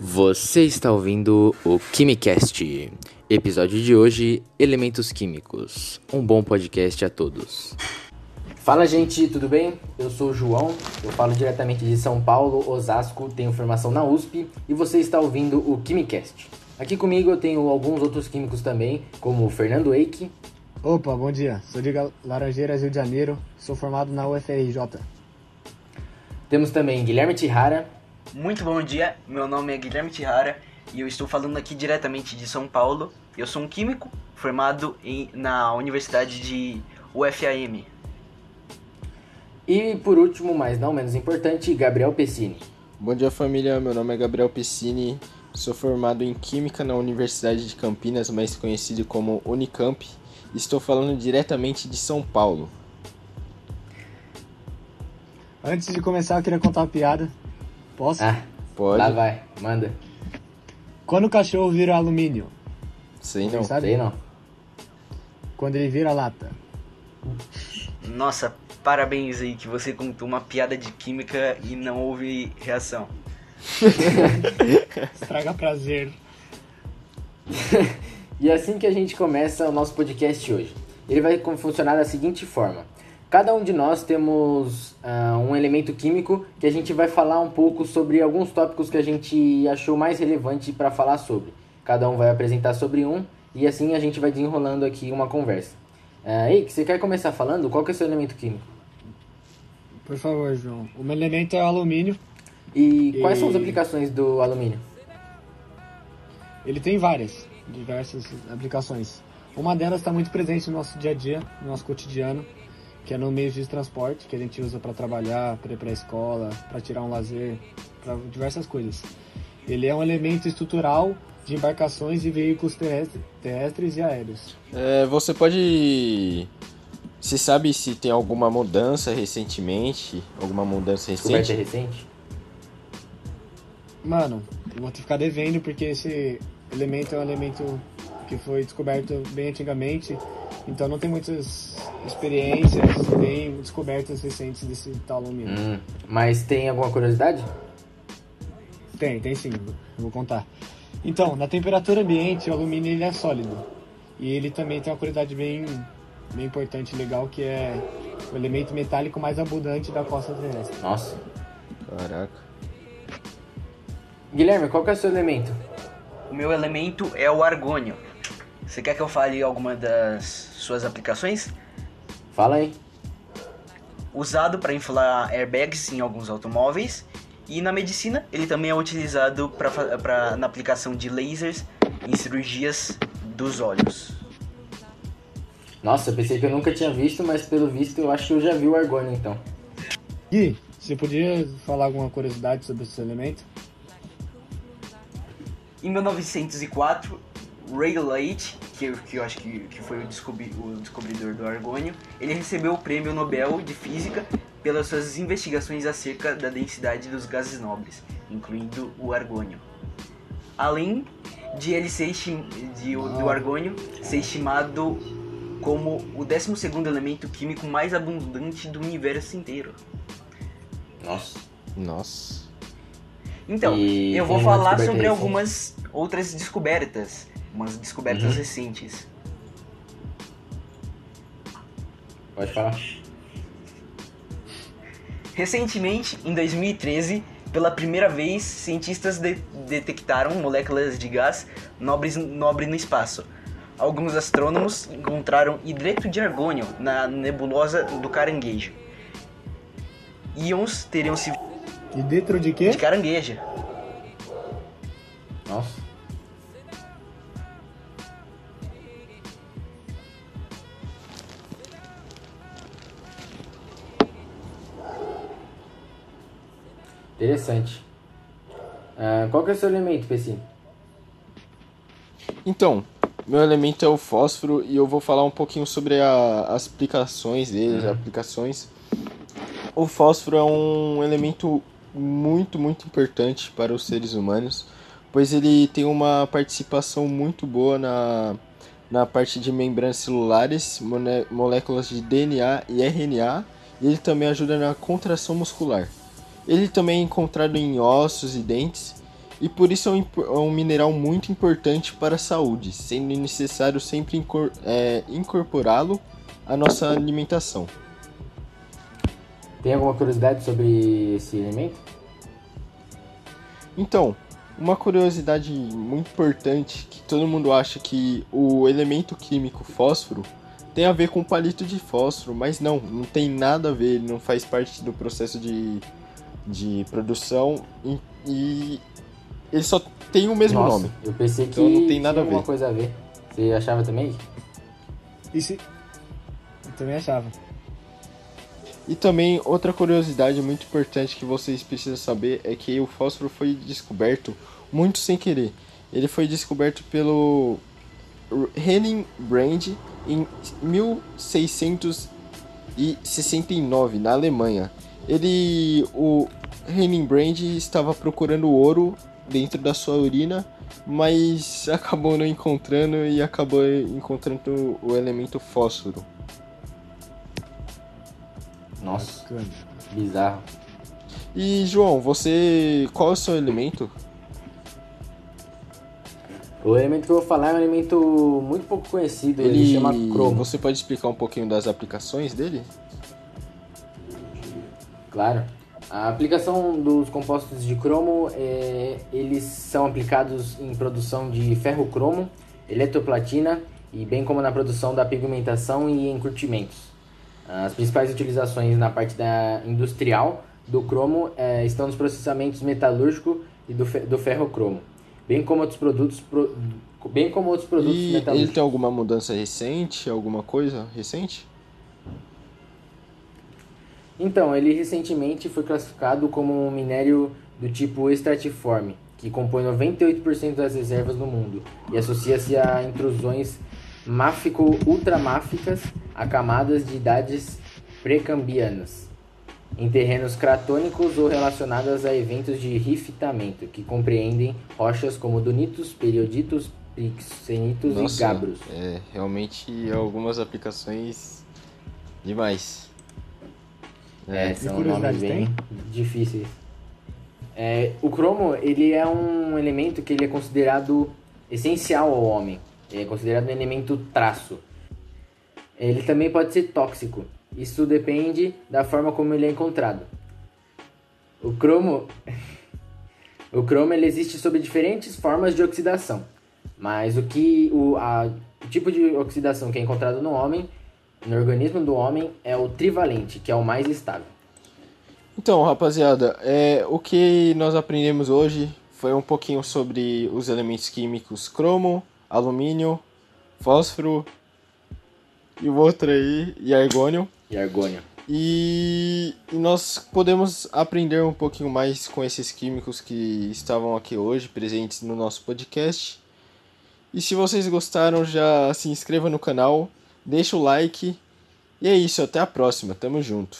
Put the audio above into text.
Você está ouvindo o Quimicast. Episódio de hoje: Elementos Químicos. Um bom podcast a todos. Fala, gente, tudo bem? Eu sou o João, eu falo diretamente de São Paulo, Osasco, tenho formação na USP e você está ouvindo o Quimicast. Aqui comigo eu tenho alguns outros químicos também, como o Fernando Eike. Opa, bom dia. Sou de Laranjeiras, Rio de Janeiro. Sou formado na UFRJ. Temos também Guilherme Tihara. Muito bom dia, meu nome é Guilherme Tihara e eu estou falando aqui diretamente de São Paulo. Eu sou um químico formado em, na Universidade de UFAM. E por último, mas não menos importante, Gabriel Pessini. Bom dia família, meu nome é Gabriel Pessini, sou formado em Química na Universidade de Campinas, mais conhecido como Unicamp. Estou falando diretamente de São Paulo. Antes de começar, eu queria contar uma piada. Posso? Ah, Pode? lá vai, manda. Quando o cachorro vira alumínio? Sei não. Sabe? Sei não. Quando ele vira lata. Nossa, parabéns aí que você contou uma piada de química e não houve reação. Estraga prazer. E é assim que a gente começa o nosso podcast hoje. Ele vai funcionar da seguinte forma: cada um de nós temos ah, um elemento químico que a gente vai falar um pouco sobre alguns tópicos que a gente achou mais relevante para falar sobre. Cada um vai apresentar sobre um e assim a gente vai desenrolando aqui uma conversa. Uh, Ei, você quer começar falando? Qual que é o seu elemento químico? Por favor, João. O meu elemento é o alumínio. E quais E- são as aplicações do alumínio? Ele tem várias, diversas aplicações. Uma delas está muito presente no nosso dia a dia, no nosso cotidiano, que é no meio de transporte, que a gente usa para trabalhar, para ir para a escola, para tirar um lazer, para diversas coisas. Ele é um elemento estrutural de embarcações e veículos terrestres, terrestres e aéreos. É, você pode. Você sabe se tem alguma mudança recentemente? Alguma mudança Descoberta recente? recente? Mano, eu vou que ficar devendo porque esse elemento é um elemento que foi descoberto bem antigamente, então não tem muitas experiências nem descobertas recentes desse tal alumínio. Hum, mas tem alguma curiosidade? Tem, tem sim, eu vou contar. Então, na temperatura ambiente, o alumínio ele é sólido. E ele também tem uma qualidade bem, bem importante e legal, que é o elemento metálico mais abundante da costa terrestre. Nossa. Caraca. Guilherme, qual que é o seu elemento? O meu elemento é o argônio. Você quer que eu fale alguma das suas aplicações? Fala aí. Usado para inflar airbags em alguns automóveis e na medicina ele também é utilizado pra, pra, na aplicação de lasers em cirurgias dos olhos. Nossa, eu pensei que eu nunca tinha visto, mas pelo visto eu acho que eu já vi o argônio então. Gui, você podia falar alguma curiosidade sobre esse elemento? Em 1904, Ray Leite, que, que eu acho que, que foi o, descobri, o descobridor do argônio, ele recebeu o prêmio Nobel de Física pelas suas investigações acerca da densidade dos gases nobres, incluindo o argônio. Além de ele ser de, o- do argônio ser estimado como o 12º elemento químico mais abundante do universo inteiro. Nossa. Nossa. Então, E eu vou falar sobre algumas outras descobertas, umas descobertas Uhum. recentes. Pode falar. Recentemente, em 2013, pela primeira vez, cientistas de- detectaram moléculas de gás nobres, nobre no espaço. Alguns astrônomos encontraram hidreto de argônio na nebulosa do caranguejo. Íons teriam se E dentro de quê? de carangueja. Nossa. Interessante. Ah, qual que é o seu elemento, PC? Então, meu elemento é o fósforo e eu vou falar um pouquinho sobre a- as aplicações dele, as aplicações. O fósforo é um elemento muito, muito importante para os seres humanos, pois ele tem uma participação muito boa na, na parte de membranas celulares, moléculas de DNA e RNA, e ele também ajuda na contração muscular. Ele também é encontrado em ossos e dentes e por isso é um, é um mineral muito importante para a saúde, sendo necessário sempre incor é, incorporá-lo à nossa alimentação. Tem alguma curiosidade sobre esse elemento? Então, uma curiosidade muito importante que todo mundo acha que o elemento químico fósforo tem a ver com palito de fósforo, mas não, não tem nada a ver, ele não faz parte do processo de, de produção e, e ele só tem o mesmo Nossa, nome. Eu pensei que Então não tem nada tinha a ver. alguma coisa a ver. Você achava também? Se... Eu também achava. E também outra curiosidade muito importante que vocês precisam saber é que o fósforo foi descoberto muito sem querer. Ele foi descoberto pelo Henning Brand em 1669 na Alemanha. Ele, o Henning Brand estava procurando ouro dentro da sua urina, mas acabou não encontrando e acabou encontrando o elemento fósforo. Nossa, Bacana. bizarro. E João, você qual é o seu elemento? O elemento que eu vou falar é um elemento muito pouco conhecido, ele, chama cromo. Você pode explicar um pouquinho das aplicações dele? Claro. A aplicação dos compostos de cromo, é, eles são aplicados em produção de ferro-cromo, eletroplatina e bem como na produção da pigmentação e encurtimentos. As principais utilizações na parte da industrial do cromo é, estão nos processamentos metalúrgico e do, fe- do ferro-cromo, bem como outros produtos, pro- bem como outros produtos E ele metalúrgicos. tem alguma mudança recente, alguma coisa recente? Então, ele recentemente foi classificado como um minério do tipo estratiforme, que compõe 98% das reservas no mundo e associa-se a intrusões máfico-ultramáficas a camadas de idades precambianas, em terrenos cratônicos ou relacionadas a eventos de rifitamento, que compreendem rochas como donitos, perioditos, pixenitos e gabros. é realmente algumas aplicações demais. É, são nomes bem difíceis. É, o cromo, ele é um elemento que ele é considerado essencial ao homem. Ele é considerado um elemento traço. Ele também pode ser tóxico. Isso depende da forma como ele é encontrado. O cromo, o cromo ele existe sob diferentes formas de oxidação. Mas o que o, a- o tipo de oxidação que é encontrado no homem, no organismo do homem, é o trivalente, que é o mais estável. Então, rapaziada, é, o que nós aprendemos hoje foi um pouquinho sobre os elementos químicos cromo, alumínio, fósforo e o outro aí, e argônio. E argônio. E, e nós podemos aprender um pouquinho mais com esses químicos que estavam aqui hoje, presentes no nosso podcast. E se vocês gostaram, já se inscreva no canal, deixa o like. E é isso, até a próxima, tamo junto.